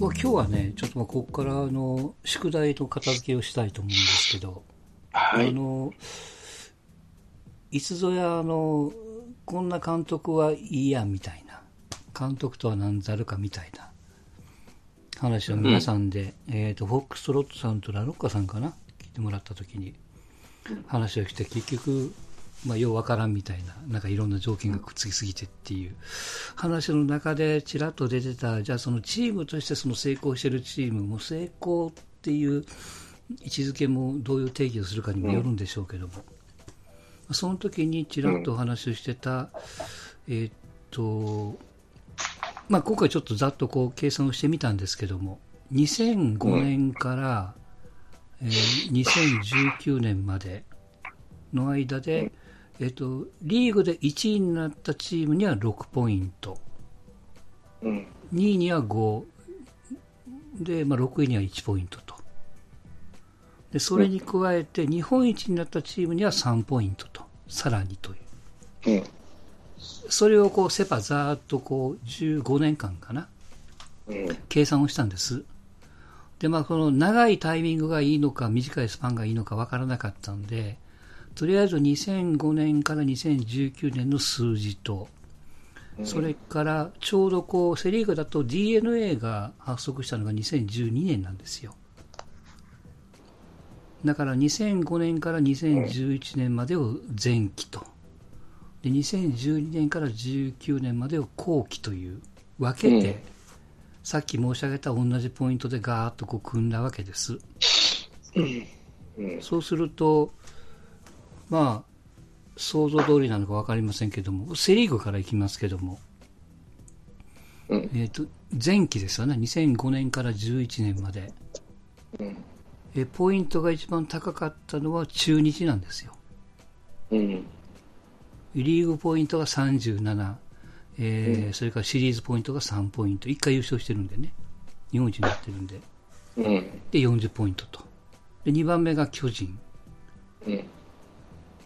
まあ、今日はね、ちょっとまあここからあの宿題の片付けをしたいと思うんですけど、はい。あのいつぞやあの、こんな監督はいいやみたいな、監督とは何ざるかみたいな。話を皆さんで、えっ、と、フォックストロットさんとラロッカさんかな、聞いてもらったときに、話をして、結局、まあ、ようわからんみたいな、なんかいろんな条件がくっつきすぎてっていう。話の中でちらっと出てた、じゃあそのチームとしてその成功してるチームも成功っていう位置づけもどういう定義をするかにもよるんでしょうけども、その時にちらっとお話をしてた、えーっと、まあ、今回ちょっとざっとこう計算をしてみたんですけども、2005年から、えー2019年までの間で、えっと、リーグで1位になったチームには6ポイント、うん。2位には5、で、まあ、6位には1ポイントと。で、それに加えて、日本一になったチームには3ポイントと、さらにという。うん。それをこう、セパざーっとこう、15年間かな、うん。計算をしたんです。で、まあ、この長いタイミングがいいのか、短いスパンがいいのかわからなかったんで、とりあえず2005年から2019年の数字と、それからちょうどこう、セリーグだと DNA が発足したのが2012年なんですよ。だから2005年から2011年までを前期と。で、2012年から19年までを後期という分けて、うんさっき申し上げた同じポイントでガーッとこう組んだわけです。うん。そうすると、まあ、想像通りなのか分かりませんけども、セ・リーグからいきますけども、うんえっ、と、前期ですよね、2005年から11年まで。うん。えポイントが一番高かったのは中日なんですよ。うん。リーグポイントが37、えーそれからシリーズポイントが3ポイント、1回優勝してるんでね、日本一になってるんで、うん。で40ポイントと。で2番目が巨人、うん。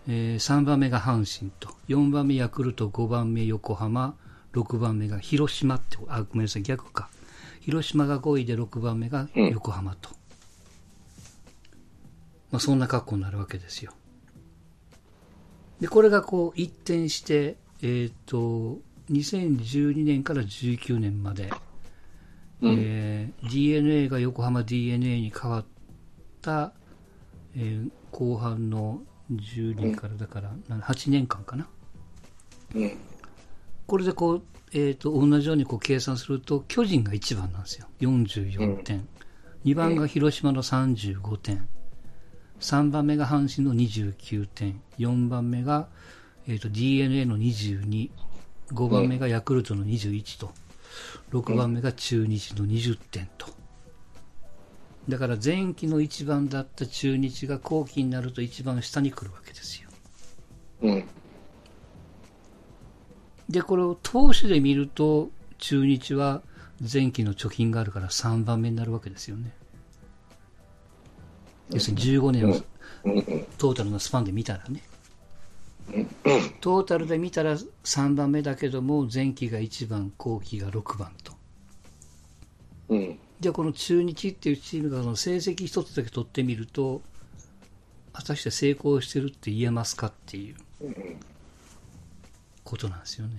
えー3番目が阪神と、4番目ヤクルト、5番目横浜、6番目が広島って、あ、ごめんなさい、逆か。広島が5位で6番目が横浜と。まあそんな格好になるわけですよ。で、これがこう一転して、えっ、と、2012年から19年まで、えー DNA が横浜 DNA に変わった、えー後半の10年からだから、な8年間かな。うん。これでこう、えっ、と、同じようにこう計算すると、巨人が1番なんですよ。44点。2番が広島の35点。3番目が阪神の29点。4番目が、えっ、と、DNA の22。5番目がヤクルトの21と。6番目が中日の20点と。だから前期の1番だった中日が後期になると一番下に来るわけですよ。うん。で、これを投手で見ると、中日は前期の貯金があるから3番目になるわけですよね。要するに15年をトータルのスパンで見たらね。トータルで見たら3番目だけども、前期が1番、後期が6番と。うん。じゃあこの中日っていうチームがその成績一つだけ取ってみると、果たして成功してるって言えますかっていうことなんですよね。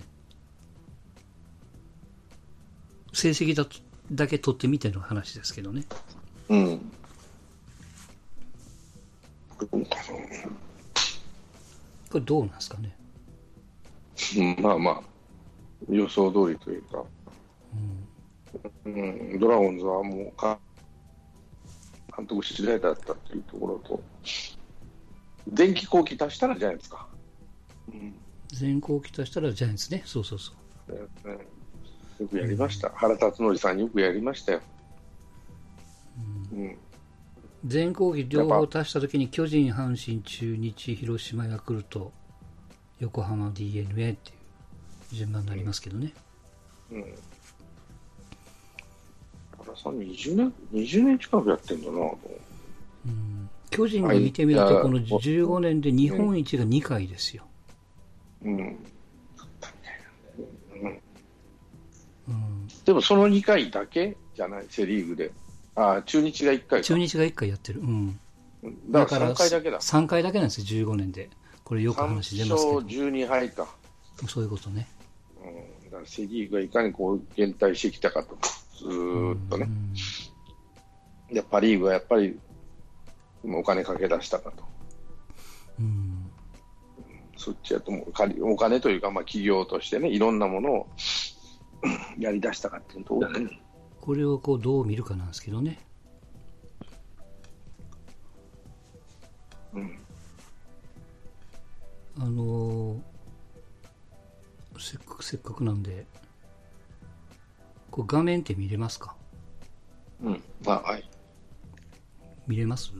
成績だとだけ取ってみての話ですけどね。うん。これどうなんですかね。うんまあまあ、予想通りというか、うん、ドラゴンズはもうか、監督次第だったというところと、電気後期足したらじゃないですか。うん全校期としたらジャイアンツね。そうそうそう。ねよくやりました、原辰徳さん、よくやりましたよ。うん全校期両方足したときに巨人、阪神、中日、広島、ヤクルト、横浜 d n a っていう順番になりますけどね。うん原さん20年、20年近くやってんだなと。うん巨人が見てみると、この15年で日本一が2回ですよ。うん。うんでもその2回だけじゃない、セ・リーグで。あ中日が1回か。中日が1回やってる。うん。だから3回だけだ。3回だけなんですよ、15年で。これよく話出ますけ3ど勝。12敗か。そういうことね。うん、だからセ・リーグがいかにこう減退してきたかと、ずーっとね。で、パ・リーグはやっぱりお金かけ出したかと。うん。そっちやともうお金というか、まあ、企業としてね、いろんなものを やり出したかっていうと、ね、これをこうどう見るかなんですけどね。うん、あのーせっかくせっかくなんで、こう画面って見れますか？うん、まあ、はい。見れます？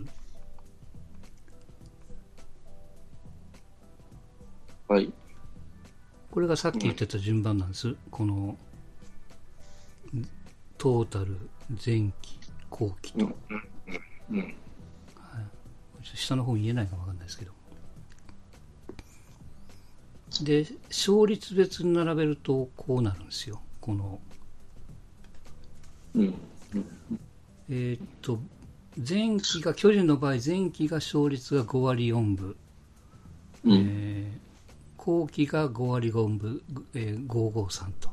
はい。これがさっき言ってた順番なんです。この、トータル、前期、後期と。うん。下の方言えないかわかんないですけど。で、勝率別に並べるとこうなるんですよ。この、うん。えーっと、前期が、巨人の場合、前期が勝率が5割4分。うん。えー後期が5割5分、えー、553と。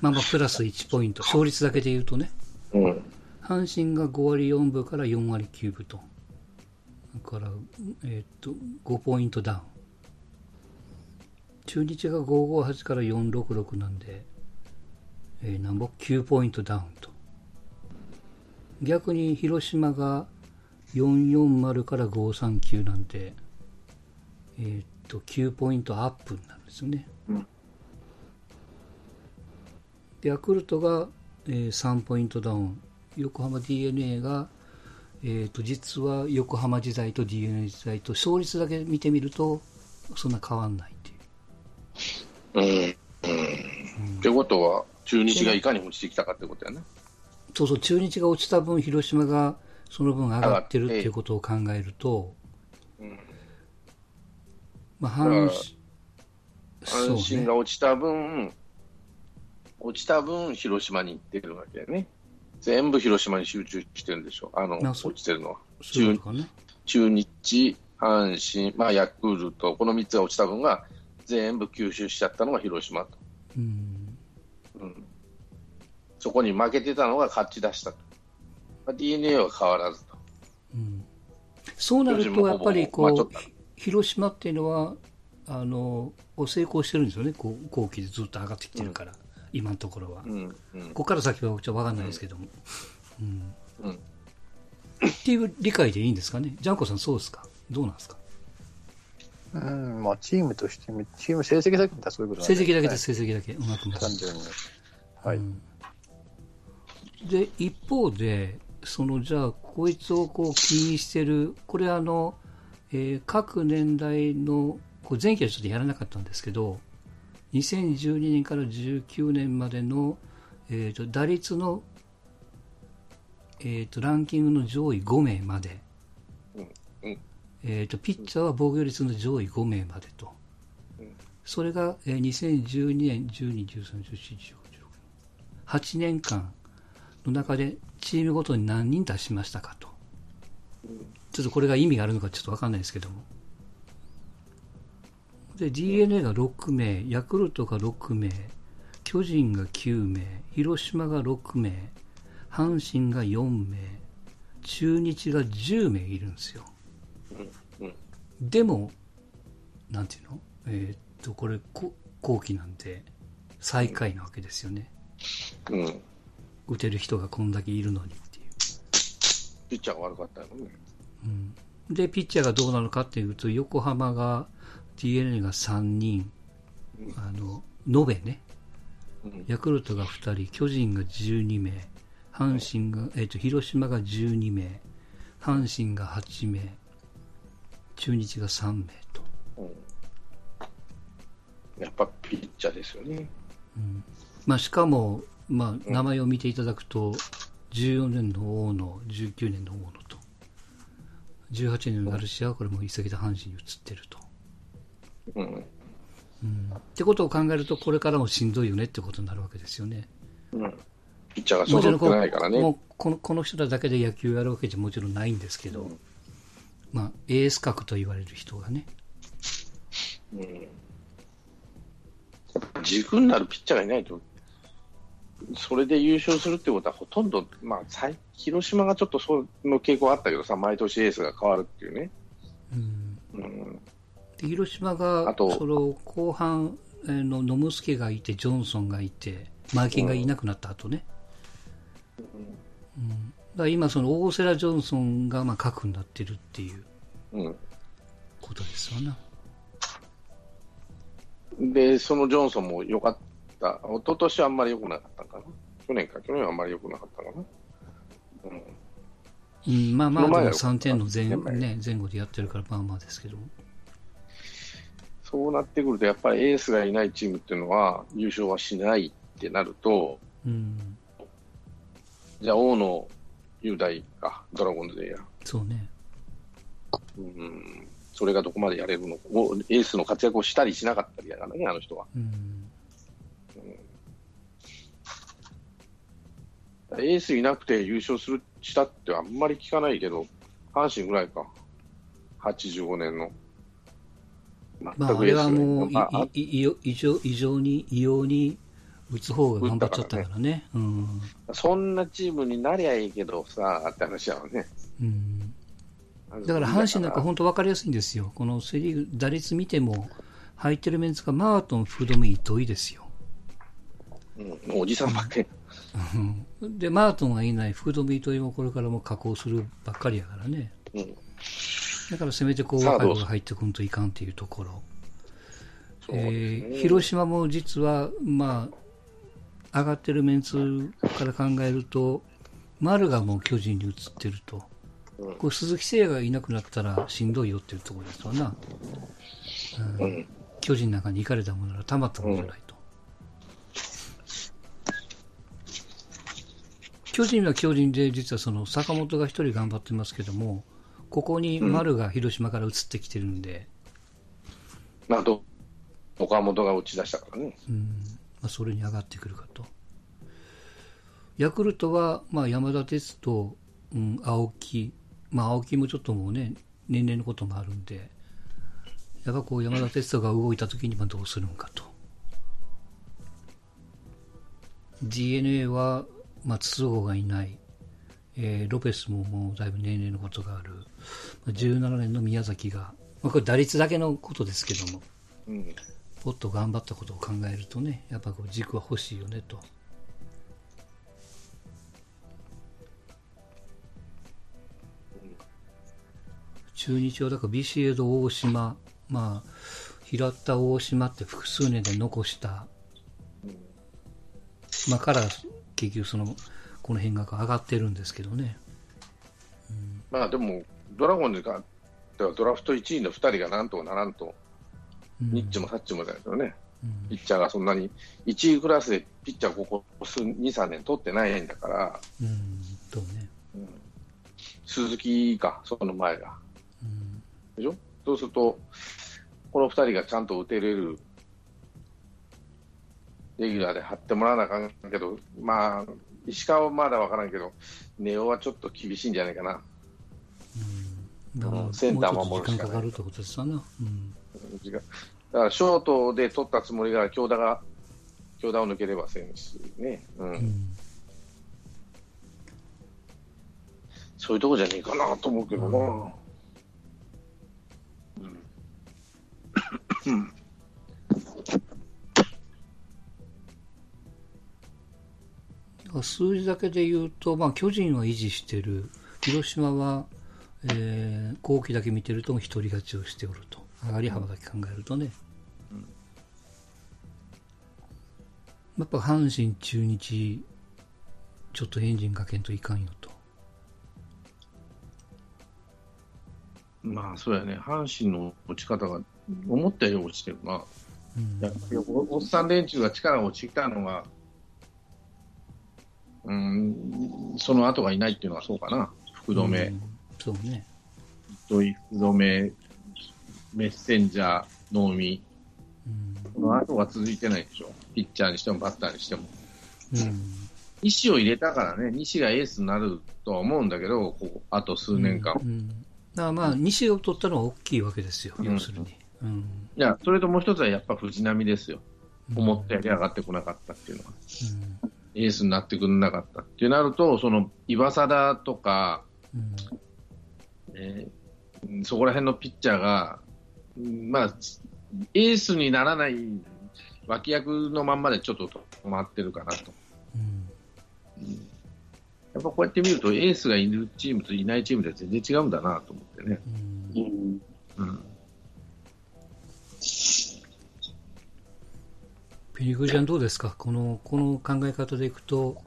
まあまあ、プラス1ポイント。勝率だけで言うとね。うん。阪神が5割4分から4割9分と。だから、えーっと、5ポイントダウン。中日が558から466なんで、えー、なんぼ ?9 ポイントダウンと。逆に広島が440から539なんで、えーっと、9ポイントアップになるんですよね。でヤクルトが、えー3ポイントダウン。横浜 d n a が、えーっと、実は横浜時代と d n a 時代と勝率だけ見てみると、そんな変わんないっていう。うん。うん。ってことは、中日がいかに落ちてきたかってことやね。そうそう、中日が落ちた分、広島がその分上がってるっていうことを考えると、うん。まあ、阪神、阪神が。落ちた分、落ちた分、広島に行ってるわけやね。全部広島に集中してるんでしょ。あの、あそう落ちてるのは。そういうことかね。中日、阪神、まあ、ヤクルト、この3つが落ちた分が全部吸収しちゃったのが広島と。うん。うん、そこに負けてたのが勝ち出したと。まあ、d n a は変わらずと。うんそうなると、やっぱりこうまあ広島っていうのは、あの、成功してるんですよね、こう後期でずっと上がってきてるから、今のところは。うんうんここから先はちょっと分かんないですけども。うんうんっていう理解でいいんですかね？ジャンコさん、そうですか？どうなんですか？うん、まあ、チームとして見、チーム成績だけ見たらそういうことなん成績だけでねす、成績だけ。うまくも単純に。はい。うんで一方でそのじゃあこいつをこう気にしてるこれあの、えー各年代のこう前期はちょっとやらなかったんですけど2012年から19年までの、えー、と打率の、えー、とランキングの上位5名まで、うんうん。えー、とピッチャーは防御率の上位5名までと、うん。それが、えー2012年、12、13、14、15、16 8年間の中でチームごとに何人出しましたかと。ちょっとこれが意味があるのかちょっとわかんないですけども。で、DNA が6名、ヤクルトが6名、巨人が9名、広島が6名、阪神が4名、中日が10名いるんですよ。でも、なんていうの？えーっと、これ、こ後期なんで、最下位なわけですよね。うん。打てる人がこんだけいるのにっていう。ピッチャーが悪かったよね。うん、で、ピッチャーがどうなのかっていうと、横浜が、DNA が3人、あの、延べね、うんヤクルトが2人、巨人が12名、阪神が、えっ、と、広島が12名、阪神が8名、中日が3名と。うんやっぱピッチャーですよね。まあ、しかも、まあ、名前を見ていただくと、14年の大野、19年の大野と、18年のガルシアはこれも移籍で阪神に移ってると。うん。うん。ってことを考えると、これからもしんどいよねってことになるわけですよね。うん。ピッチャーがもちろ揃ってないからね。もうこのこの人らだけで野球をやるわけじゃもちろんないんですけど、うんまあ、エース格と言われる人がね、うん。やっぱ軸になるピッチャーがいないと、それで優勝するってことはほとんど、まあ、最広島がちょっとその傾向あったけどさ、毎年エースが変わるっていうね。うん、うん。で広島がその後半えーの野村助がいて、ジョンソンがいて、マーキンがいなくなった後ね、うん、だから今、その大瀬良ジョンソンがまあ核になってるっていううん。ことですよな。で、そのジョンソンも良かった。一昨年はあんまり良くなかったのかな。去年か、去年はあんまり良くなかったのかな。うん。うん、まあまあ、でもその前は3点の前,、ね、前後でやってるから、まあまあですけど、そうなってくると、やっぱりエースがいないチームっていうのは優勝はしないってなると、うん、じゃあ大野雄大か、ドラゴンズでや。そうね。うん。それがどこまでやれるのエースの活躍をしたりしなかったりやからね、あの人は。うんエースいなくて優勝するしたってあんまり聞かないけど、阪神ぐらいか。85年の。まあ、あれはもう、異常異常に、異様に打つ方が頑張っちゃったからね。うん。そんなチームになりゃいいけどさ、って話やわね。うん。だから阪神なんか本当分かりやすいんですよ。このセ・リーグ、打率見ても、入ってるメンツがマートン、福留、糸井ですよ。うん、おじさんばっかり。うんで、マートンがいない、福留、糸井もこれからも加工するばっかりやからね。うん。だからせめてこう若い子が入ってこんといかんっていうところ。えー広島も実は、まあ、上がってるメンツから考えると、丸がもう巨人に移ってると。うんこれ鈴木誠也がいなくなったらしんどいよっていうところですわな。うんうん。巨人の中に行かれたものならたまったものじゃない巨人は巨人で、実はその坂本が一人頑張ってますけども、ここに丸が広島から移ってきてるんで、まあ、ど岡本が打ち出したからね。うんまあ、それに上がってくるかと。ヤクルトは、まあ、山田哲人、うん、青木、まあ、青木もちょっともうね、年齢のこともあるんで、やっぱこう山田哲人が動いたときにまあどうするのかと。DNA は、まあ、筒香がいない、えーロペスももうだいぶ年齢のことがある、まあ17年の宮崎が、まあ、これ打率だけのことですけども、うん。もっと頑張ったことを考えるとね、やっぱこう軸は欲しいよねと。中日はだからビシエド、大島、まあ、平田、大島って複数年で残した、まあ、から結局その、この辺が上がってるんですけどね。まあ、でも、ドラゴンズが、ではドラフト1位の2人がなんとかならんと、うん。ニッチもサッチもだけどね、うん。ピッチャーがそんなに、1位クラスでピッチャーここ数2、3年取ってないんだから、うん、とね。鈴木か、その前が。うん。でしょ？そうすると、この2人がちゃんと打てれる、レギュラーで張ってもらわなあかんけど、まあ、石川はまだ分からんけど、ネオはちょっと厳しいんじゃないかな。だから、うん。センター守るしかない。間かかるってことですわな。うだからショートで取ったつもりが強打が強打を抜ければせんしね、うん。うん。そういうとこじゃねえかなと思うけどな、だから数字だけで言うと、まあ、巨人は維持してる、広島は、えー、後期だけ見てると一人勝ちをしておると、上がり幅だけ考えるとね、やっぱ阪神、中日、ちょっとエンジンかけんといかんよと。まあそうやね。阪神の落ち方が思ったより落ちてるな、うん。おおっさん連中が力が落ちたのが、うん、その後がいないっていうのはそうかな、福留、うんそうね。糸井、福留、メッセンジャー、能見、うんその後が続いてないでしょ。ピッチャーにしてもバッターにしても。うん。西を入れたからね、西がエースになるとは思うんだけど、ここあと数年間。うん。だからまあ、西を取ったのは大きいわけですよ、うん要するに。うん。いや、それともう一つはやっぱ藤波ですよ。思ったより上がってこなかったっていうのは。エースになってくれなかったっていうなると、その岩貞とか、うん。えーそこら辺のピッチャーが、うんまあ、エースにならない脇役のまんまでちょっと止まってるかなと。うん。やっぱこうやって見ると、エースがいるチームといないチームでは全然違うんだなと思ってね。うんうん。ペリグリちゃんどうですか？この、この考え方でいくと、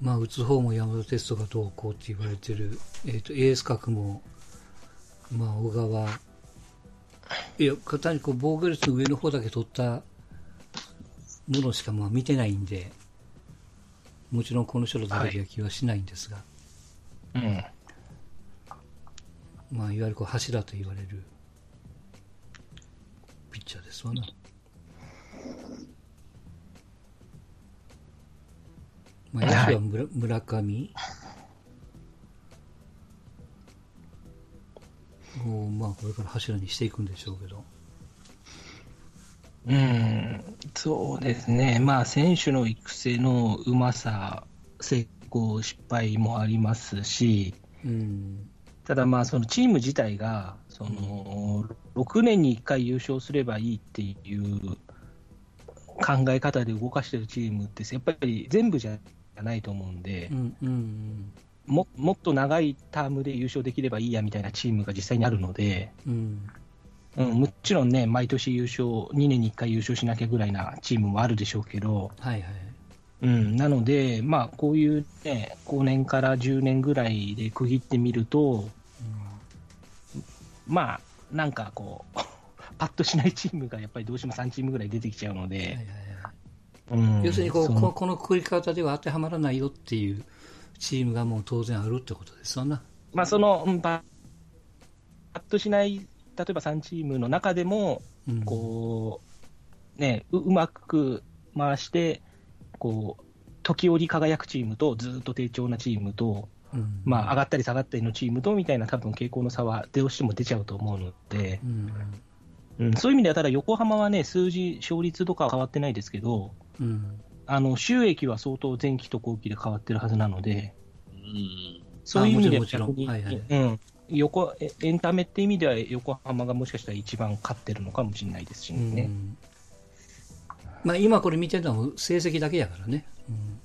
まあ、打つ方も山田テストがどうこうって言われてる、えっ、と、エース格も、まあ、小川、いや、単にこう、防御率の上の方だけ取ったものしかまあ見てないんで、もちろんこの人のだけは気はしないんですが、うん。まあ、いわゆるこう柱と言われるピッチャーですわな。まあ、野手は村村上？を、まあ、これから柱にしていくんでしょうけど。うん、そうですね。まあ、選手の育成のうまさ、成功、失敗もありますし、うん。ただまあ、そのチーム自体が、その、6年に1回優勝すればいいっていう考え方で動かしてるチームって、やっぱり全部じゃないと思うんでう、ん。うん。ももっと長いタームで優勝できればいいやみたいなチームが実際にあるので、うん。うん、もちろんね、毎年優勝、2年に1回優勝しなきゃぐらいなチームもあるでしょうけど、はいはい。うん、なので、まあ、こういうね、5年から10年ぐらいで区切ってみると、まあ、なんかこう、パッとしないチームがやっぱりどうしても3チームぐらい出てきちゃうので、はいはいはい。うん要するにこのこ、このくくり方では当てはまらないよっていうチームがもう当然あるってことですわな。まあ、その、うんパパッとしない、例えば3チームの中でも、うん、こう、ね、ううまく回して、こう、時折輝くチームと、ずっと低調なチームと、うん、まあ、上がったり下がったりのチームとみたいな多分傾向の差はどうしても出ちゃうと思うので、うん。うん、そういう意味では、ただ横浜はね、数字、勝率とかは変わってないですけど、うん。あの収益は相当前期と後期で変わってるはずなので、うん。そういう意味では逆に、もちろんはいうん、横エエンタメって意味では横浜がもしかしたら一番勝ってるのかもしれないですしうね。んまあ今これ見てるのは成績だけやからね。うん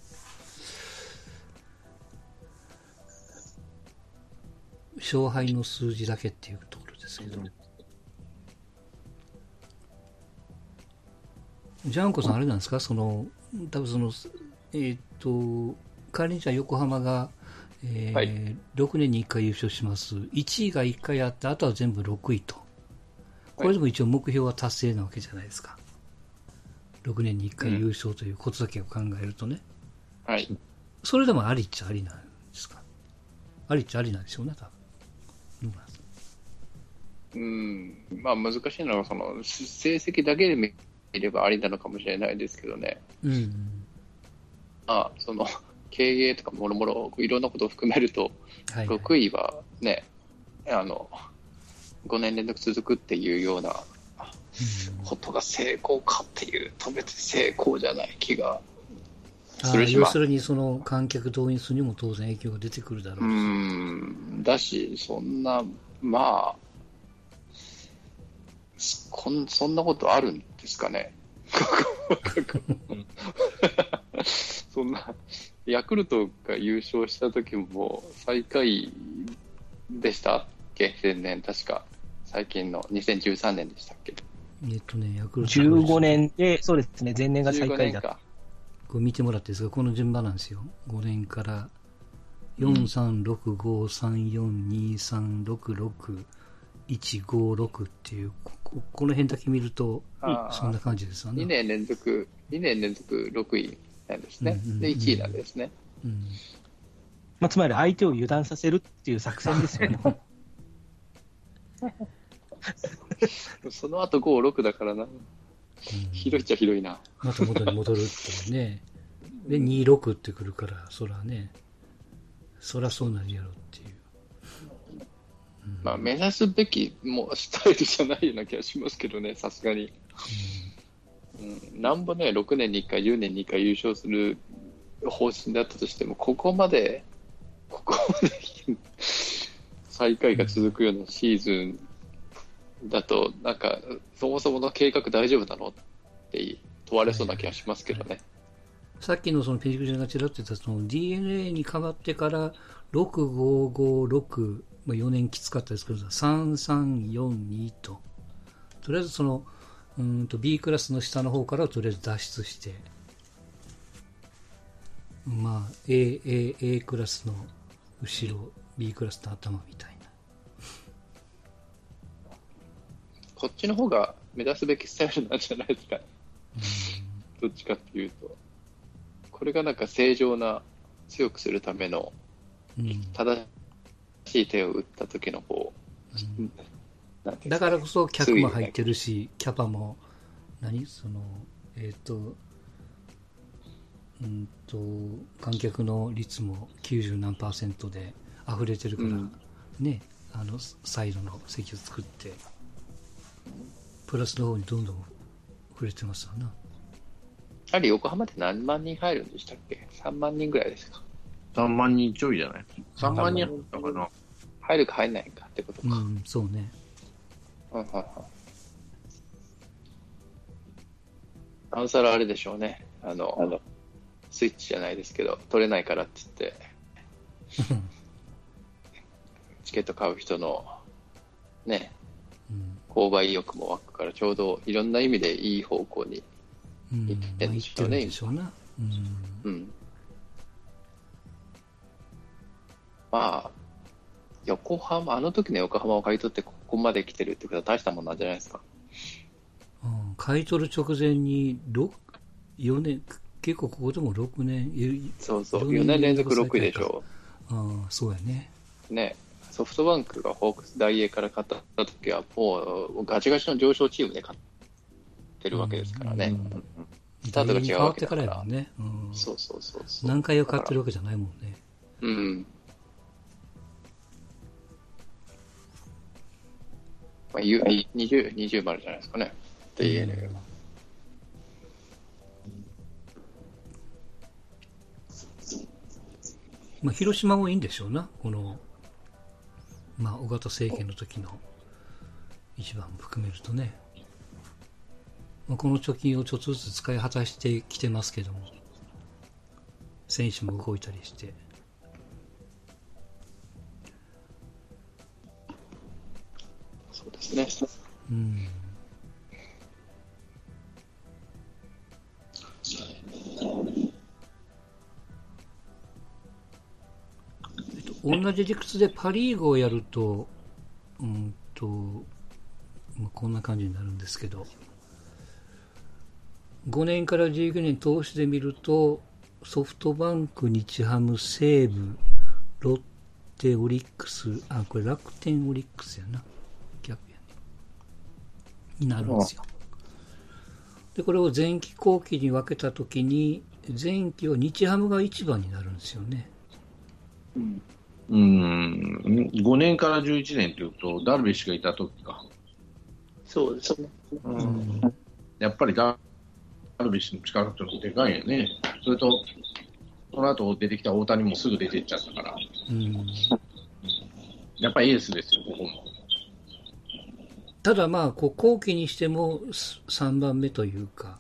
勝敗の数字だけっていうところですけど。ジャンコさんあれなんですか？その、多分その、えーっと、仮にじゃあ横浜が、えーはい6年に1回優勝します。1位が1回あって、あとは全部6位と。これでも一応目標は達成なわけじゃないですか。6年に1回優勝ということだけを考えるとね。はい。それでもありっちゃありなんですか？ありっちゃありなんでしょうね、多分。うん。まあ難しいのは、その、成績だけで見ればありなのかもしれないですけどね。うん。まあ、その、経営とかもろもろ、いろんなことを含めると、はい、はい。6位はね、あの、5年連続続くっていうようなことが成功かっていうと別に成功じゃない気があするし、要するにその観客動員数にも当然影響が出てくるだろうし。うん、だし、そんな、まあ、こんそんなことあるんですかね。そんな、ヤクルトが優勝した時も最下位でしたっけ？前年、確か。最近の2013年でしたっけ？えっとね、ヤクルト15年で、そうですね、前年が最15下位だった。これ見てもらっていいですかこの順番なんですよ。5年から、4365342366156156っていう、こここの辺だけ見ると、そんな感じですよね。2年連続、2年連続6位なんですね。うんうんうんで、1位なんですね。うん。まあ、つまり相手を油断させるっていう作戦ですよね。その後5、6だからな。広いっちゃ広いな。また元に戻るっていうね。で、26ってくるから、そらね、そらそうなるやろっていう。まあ、目指すべきもうスタイルじゃないような気がしますけどね、さすがに。うん、なんぼね、6年に1回、10年に1回優勝する方針だったとしても、ここまで、ここまで 最下位が続くようなシーズンだと、なんか、そもそもの計画大丈夫なのって問われそうな気がしますけどね。さっきのそのページクジがちらっと言ったその DNA に変わってから6556、まあ、4年きつかったですけど、3342と、とりあえずその、うんと B クラスの下の方からとりあえず脱出して、まあ A、A、A クラスの後ろ、B クラスの頭みたいな。こっちの方が目指すべきスタイルなんじゃないですか。どっちかっていうと。これがなんか正常な、強くするためのうん。正しい手を打った時のこう、うん。だからこそ客も入ってるし、キャパも、何？その、えっ、と、うんと、観客の率も90何パーセントで溢れてるから、うん。ね、あの、サイドの席を作って、プラスの方にどんどん触れてますわな。あれ、横浜って何万人入るんでしたっけ ?3 万人ぐらいですか？3万人ちょいじゃない ?3 万人入ったかな入るか入んないかってことか。うん、そうね。うんうんうんなおさらあれでしょうね。あの、スイッチじゃないですけど、取れないからって言って、チケット買う人の、ね、うん。購買意欲も湧くから、ちょうどいろんな意味でいい方向に。うん、言ってんでしょうねまあ言ってるんでしょうん。うん。まあ、横浜、あの時の横浜を買い取ってここまで来てるってことは大したもんなんじゃないですか。うん買い取る直前に6、4年、結構ここでも6年、いそうそう、4 4年連続6位でしょ。ああ、そうやね。ね、ソフトバンクがホークス大英から勝った時は、もうガチガチの上昇チームで勝ってるわけですからね。うんスタートが違う変わけだかららやね。うん、そうそうそうそう。何回を買ってるわけじゃないもんね。うん。まあ、ゆ20、20丸じゃないですかね。DNA は。まあ、広島もいいんでしょうな。この、まあ、尾形政権の時の一番も含めるとね。まあ、この貯金をちょっとずつ使い果たしてきてますけども、選手も動いたりして。そうですね。うん。えっと、同じ理屈でパ・リーグをやると、うんと、まあこんな感じになるんですけど、5年から19年投資で見ると、ソフトバンク、日ハム、西武、ロッテ、オリックス、あ、これ楽天、オリックスやな。逆やね。になるんですよ。で、これを前期後期に分けたときに、前期は日ハムが一番になるんですよね。うん、5年から11年というと、ダルビッシュがいた時か。そうですね。やっぱりダルビッシュの力ってのはでかいよね。それと、その後出てきた大谷もすぐ出てっちゃったから、うん。やっぱりエースですよ、ここも。ただまあ、こう後期にしても3番目というか、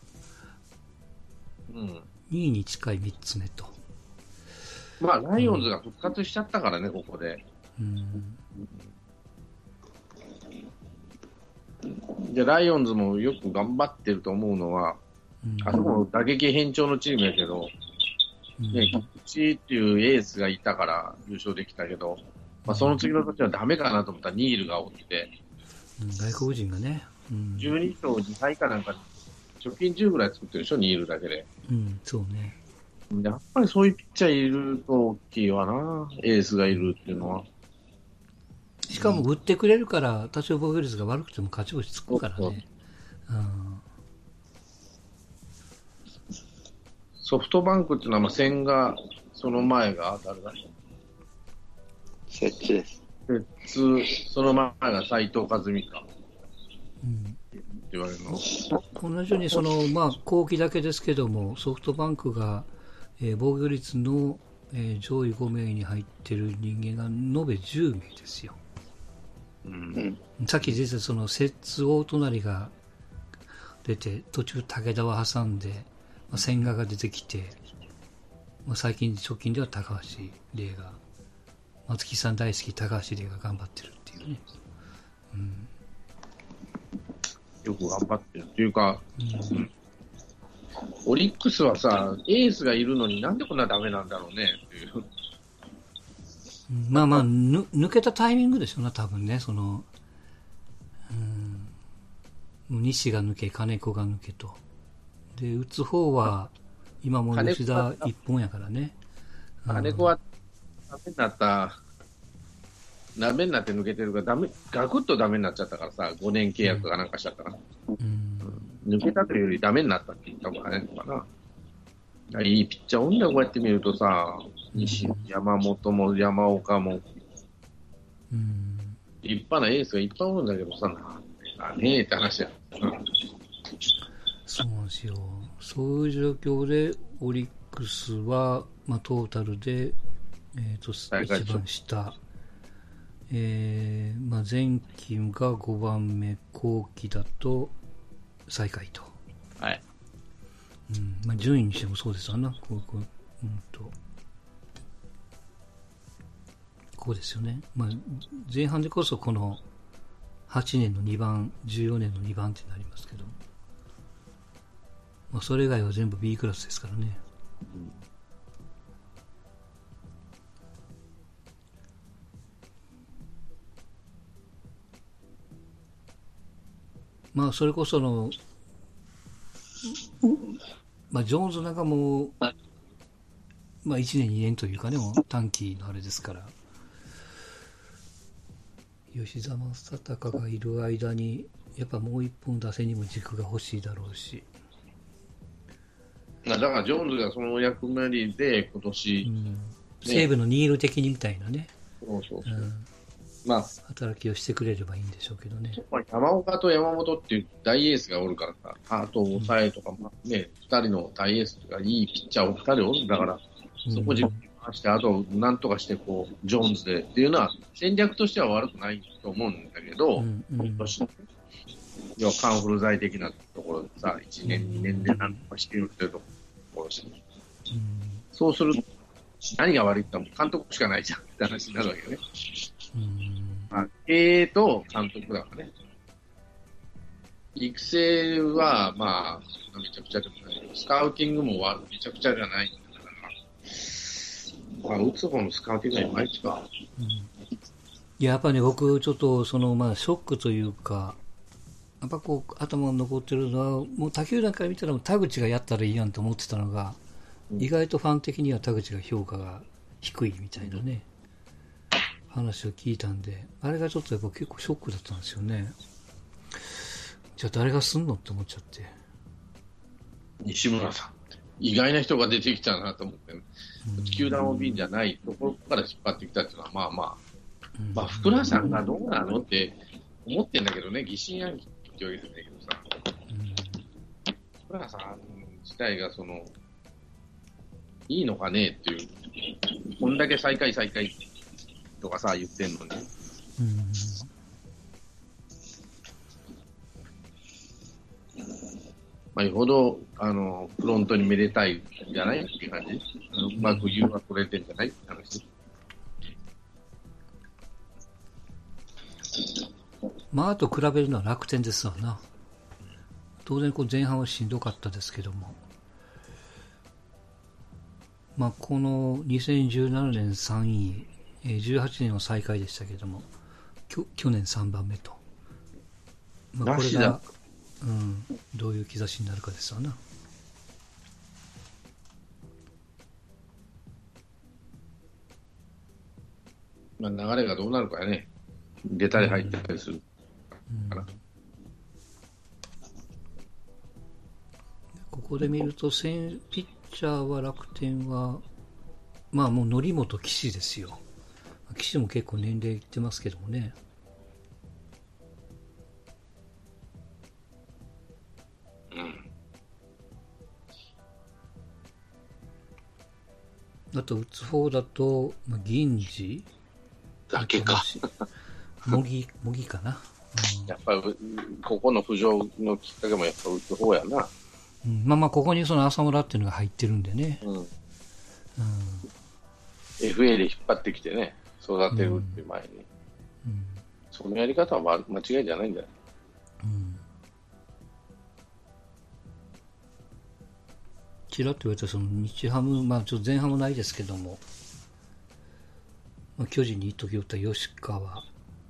うん。2位に近い3つ目と。まあ、ライオンズが復活しちゃったからね、ここで。うん。で、ライオンズもよく頑張ってると思うのは、うんあそこ打撃偏重のチームやけど、うんね、菊池っていうエースがいたから優勝できたけど、まあ、その次の年はダメかなと思ったらニールがおって、うん外国人がね。うん。12勝2敗かなんか、貯金10ぐらい作ってるでしょ、ニールだけで。うん、そうね。やっぱりそういうピッチャーいると大きいわな、エースがいるっていうのは。しかも売ってくれるから、多少防御率が悪くても勝ち星つくからね。うん。ソフトバンクっていうのは、まあ、千賀、その前が誰だ？設置です。普通、その前が斎藤和美かうんって言われるの。同じようにその、まあ、後期だけですけども、ソフトバンクが、えー防御率の、えー上位5名に入っている人間が延べ10名ですよ。うんさっき実はその摂津大隣が出て、途中武田を挟んで、まあ、千賀が出てきて、まあ、最近直近では高橋礼が、松木さん大好き高橋礼が頑張ってるっていうね。よく頑張ってるっていうか、うんオリックスはさ、エースがいるのになんでこんなダメなんだろうねっていう。うんまあまあ、ぬ抜けたタイミングでしょうな、多分ね、その、うん、西が抜け、金子が抜けと。で、打つ方は、今も吉田一本やからね。うん金子はダメになった、ダメになって抜けてるから、ダメ、ガクッとダメになっちゃったからさ、5年契約かなんかしちゃったから。うん抜けたというよりダメになったって言った方が早いのかな。いいピッチャー多いんだよ、こうやって見るとさ、西、山本も山岡も、うん立派なエースがいっぱいおるんだけどさ、なんだねえって話や。ですよ。そういう状況で、オリックスは、まあ、トータルで、えっ、と、一番下。えー、まあ、前期が5番目、後期だと最下位と。はい。うん、まあ、順位にしてもそうですわな。こう、こう、うんと。こうですよね。まあ、前半でこそこの8年の2番、14年の2番ってなりますけど。まあ、それ以外は全部 B クラスですからね。まあ、それこその、まあ、ジョーンズなんかも、まあ、1年、2年というかね、も短期のあれですから、吉田正尚がいる間に、やっぱもう一本打線にも軸が欲しいだろうし、だから、ジョーンズがその役割で今年、うん、西武のニール的にみたいなね、そうそうそう。うん、まあ、働きをしてくれればいいんでしょうけどね。まあ山岡と山本っていう大エースがおるからさ、あと抑えとか、まあね、二人の大エースとか、いいピッチャーお二人おるんだから、そこ軸に回して、あと、なんとかして、こう、ジョーンズでっていうのは、戦略としては悪くないと思うんだけど、うんうん。今年の、要はカンフル剤的なところでさ、1年、2年でなんとかしてるっていうところし、うん。そうすると、何が悪いって言ったら監督しかないじゃん。って話になるわけよね。うん。まあ、経営と監督だからね。育成は、まあ、めちゃくちゃでもない。けど、スカウティングもわめちゃくちゃじゃないんだから、まあ、打つ方のスカウティングはいまいちか。いややっぱね、僕、ちょっと、その、まあ、ショックというか、やっぱこう、頭に残ってるのは、もう他球団から見たら、田口がやったらいいやんと思ってたのが、意外とファン的には田口が評価が低いみたいなね、話を聞いたんで、あれがちょっとやっぱ結構ショックだったんですよね。じゃあ誰がすんのって思っちゃって。西村さん。意外な人が出てきたなと思って、球団 OB じゃないところから引っ張ってきたっていうのは、まあまあ、うんまあ、福良さんがどうなのって思ってんだけどね、疑心暗鬼ってわけじゃないけどさ、福良さん自体がその、いいのかねっていう、こんだけ再開再開とかさ、言ってんのに、うんまあ、よほど、あの、フロントにめでたいんじゃないっていう感じ？あのうまく理由は取れてんじゃないって話？まあ、あと比べるのは楽天ですわな。当然、こう前半はしんどかったですけども。まあ、この2017年3位、えー18年は最下位でしたけども、きょ去年3番目と。まあ、これが、うん、どういう兆しになるかですわな。まあ、流れがどうなるかやね。出たり入ったりするから。ここで見ると、選ピッチャーは楽天は、まあもう則本岸ですよ。岸も結構年齢いってますけどもね。あと、打つ方だと、まあ、銀次だけか。模擬、模擬かな。やっぱり、ここの浮上のきっかけもやっぱ打つ方やな。うん、まあまあ、ここにその浅村っていうのが入ってるんでね。うん。FA で引っ張ってきてね、育てるっていう前に。うん。そのやり方はま間違いじゃないんじゃない？うん。ちらっと言われたその日ハム、まあちょっと前半もないですけども、まあ、巨人に一時打った吉川、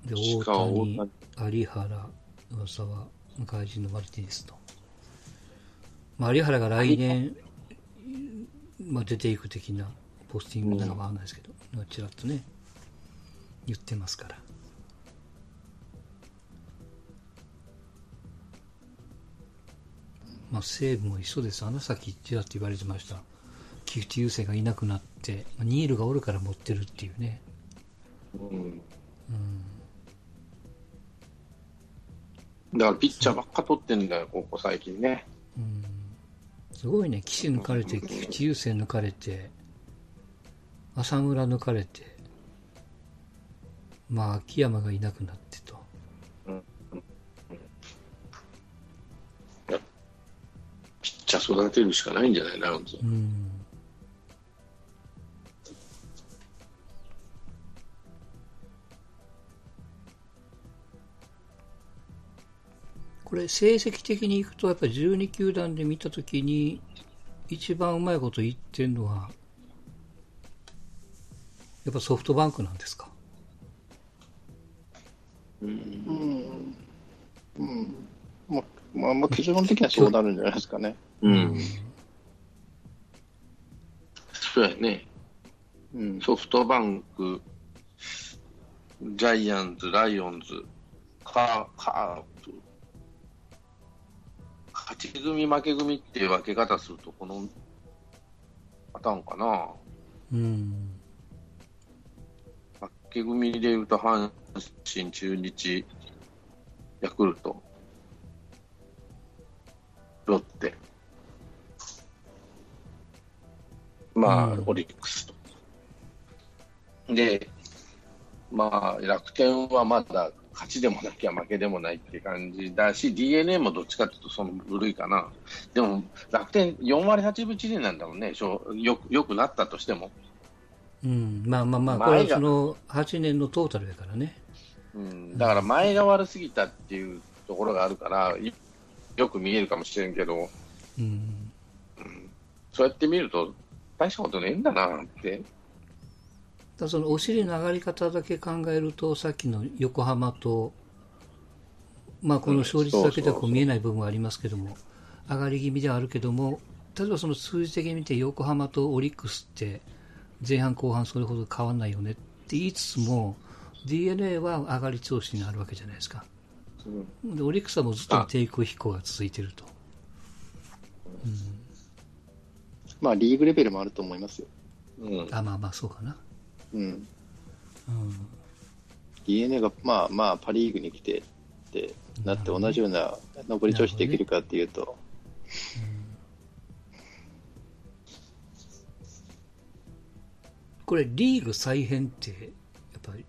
で、大谷大、有原、上沢、外人のマルティネスと。まあ、有原が来年、まあ、出ていく的なポスティングなのかわかんないですけど、まあちらっとね、言ってますから。まあ、西武も一緒です。あの先ちらっと言われてました。菊池雄星がいなくなって、まあニールがおるから持ってるっていうね。うん。だからピッチャーばっか取ってんだよ、ここ最近ね。うん。すごいね。岸抜かれて、菊池雄星抜かれて、浅村抜かれて、まあ、秋山がいなくなってと。ピッチャー育てるしかないんじゃないラウンズ。うん。れ、成績的にいくと、やっぱり12球団で見たときに、一番うまいこと言ってるのは、やっぱソフトバンクなんですか？うん。うん。まあ、まあ、まあ、基準的にはそうなるんじゃないですかね。うん。そうやね。うん。ソフトバンク、ジャイアンツ、ライオンズ、カー、カープ、勝ち組、負け組っていう分け方すると、このパターンかな。うん。負け組で言うと、阪神、中日、ヤクルト、ロッテ、まあ、うんオリックスと。で、まあ、楽天はまだ勝ちでもなきゃ負けでもないって感じだし、d n a もどっちかっていうとその部類かな。でも、楽天4割8分1厘なんだろうね、しょうよくよくなったとしても。うん。まあまあまあ、これはその8年のトータルやからね。うん、だから前が悪すぎたっていうところがあるから、いよく見えるかもしれんけど、うん。そうやって見ると、大したことねえんだなって。ただそのお尻の上がり方だけ考えると、さっきの横浜と、まあこの勝率だけではこう見えない部分はありますけども、上がり気味ではあるけども、例えばその数字的に見て横浜とオリックスって前半後半それほど変わんないよねって言いつつも、DNA は上がり調子になるわけじゃないですか。でオリックスはもうずっと低空飛行が続いてると。まあ、リーグレベルもあると思いますよ。うん、あ、まあまあそうかな。うん。うん。DNA が、まあまあ、パ・リーグに来てってなって、同じような上り調子できるかっていうと、これリーグ再編って、やっぱり、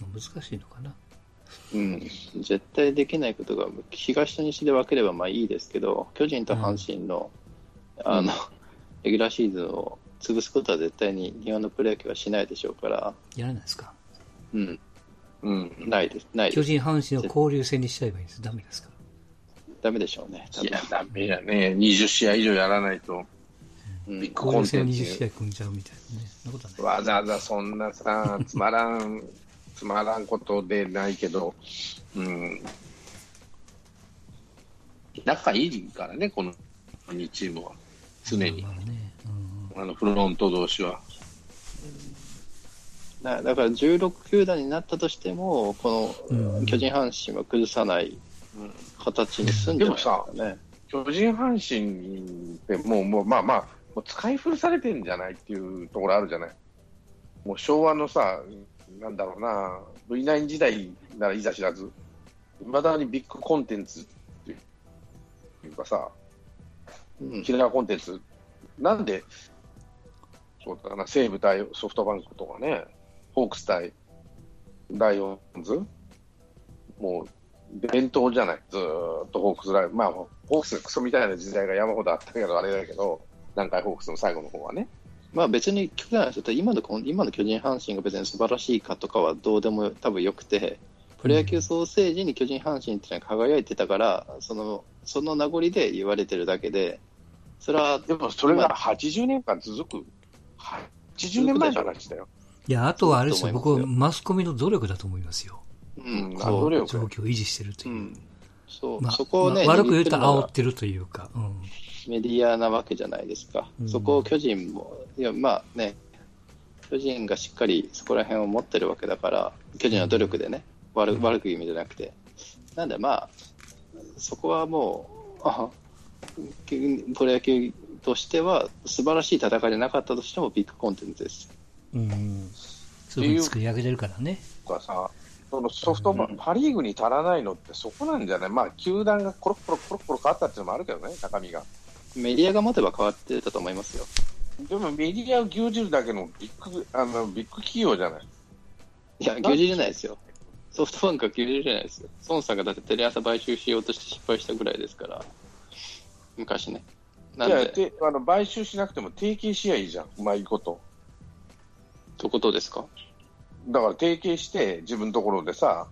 まあ難しいのかな？うん、絶対できないことが、東と西で分ければまあいいですけど、巨人と阪神の、あの、レギュラーシーズンを潰すことは絶対に日本のプロ野球はしないでしょうから、やらないですか？うん、うん、ないです、ないです。巨人、阪神を交流戦にしちゃえばいいんです。ダメですか。ダメでしょうね。いや、ダメやね、20試合以上やらないと、うんビッグ交流戦コンテン20試ツ合組んじゃうみたいなね。そんなことはない。わざわざそんなさ、つまらん、つまらんことでないけど、うん、仲いいからね、この2チームは、常にま、あね。うんあのフロント同士は。だだから16球団になったとしても、こうんの巨人、阪神は崩さない形にすんじゃないですかね。巨人、阪神ってもう、もうまあまあ、もう使い古されてんじゃないっていうところあるじゃない。もう昭和のさ、なんだろうな、V9 時代ならいざ知らず、いまだにビッグコンテンツっていうかさ、うんキラーコンテンツ、なんで、そうだな、西武対ソフトバンクとかね、ホークス対ライオンズ、もう伝統じゃない、ずーっとホークスライまあ、ホークスクソみたいな時代が山ほどあったけど、あれだけど、南海ホークスの最後の方はね。まあ別に極端な話だったら今の今の巨人、阪神が別に素晴らしいかとかはどうでも多分よくて、プロ野球創成時に巨人、阪神ってのは輝いてたから、そのその名残で言われてるだけで、それは、でもそれが80年間続く、80年前の。話だよ。いや、あとはあれですよ、僕、マスコミの努力だと思いますよ。うんうんそう努力。状況を維持してるという。うん。そうまあそこをね、まあ悪く言うと煽ってるというか、うん。メディアなわけじゃないですか、うん。そこを巨人も、いやまあね、巨人がしっかりそこら辺を持ってるわけだから、巨人の努力でね、悪悪く言う意味じゃなくて、なんでまあ、そこはもう、あプロ野球としては、素晴らしい戦いじゃなかったとしても、ビッグコンテンツです。うん。そういう作り上げてるからね。とかさ、そのソフトバンうんパ・リーグに足らないのってそこなんじゃない、まあ、球団がコロッコロコロコロ変わったっていうのもあるけどね、高みが。メディアが持てば変わってたと思いますよ。でもメディアを牛耳るだけのビッグあのビッグ企業じゃない？いや、牛耳れないですよ。ソフトバンクは牛耳れないですよ。孫さんがだってテレ朝買収しようとして失敗したぐらいですから、昔ね。なんいやで、てあの買収しなくても提携しやいいじゃん、うまいこと。どことですか？だから提携して、自分のところでさ、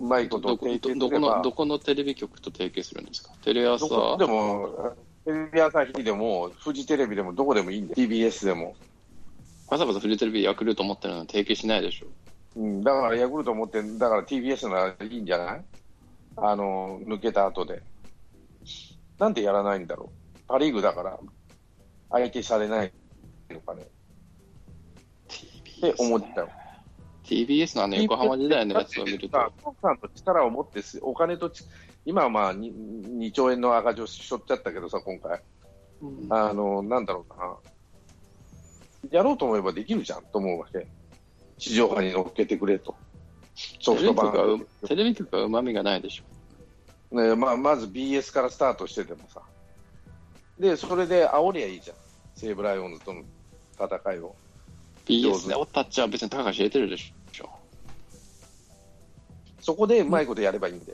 うまいことどこ提どどこ携すればのどこのテレビ局と提携するんですか？テレ朝？でも、テレビ朝日でも、フジテレビでも、どこでもいいんだよ、TBS でも。わざわざフジテレビヤクルト持ってるのに提携しないでしょ。うん、だからヤクルト持って、だから TBS ならいいんじゃない？あの、抜けた後で。なんでやらないんだろう。パ・リーグだから、相手されないのかね。って思ったよ。TBS のあの横浜時代のやつを見ると、だってささんの力を持ってす、お金とち、今はまあ 2, 2兆円の赤字をしょっちゃったけどさ、今回。あの、なんだろうな。やろうと思えばできるじゃんと思うわけ。市場化に乗っけてくれと。ソフトバンク。テレビ局はうまみがないでしょ。ねまあ、まず BS からスタートしててもさ。で、それで煽りゃいいじゃん。西武ライオンズとの戦いを。BS でおったっちゃ別に高橋入れてるでしょ。そこでうまいことやればいいんで。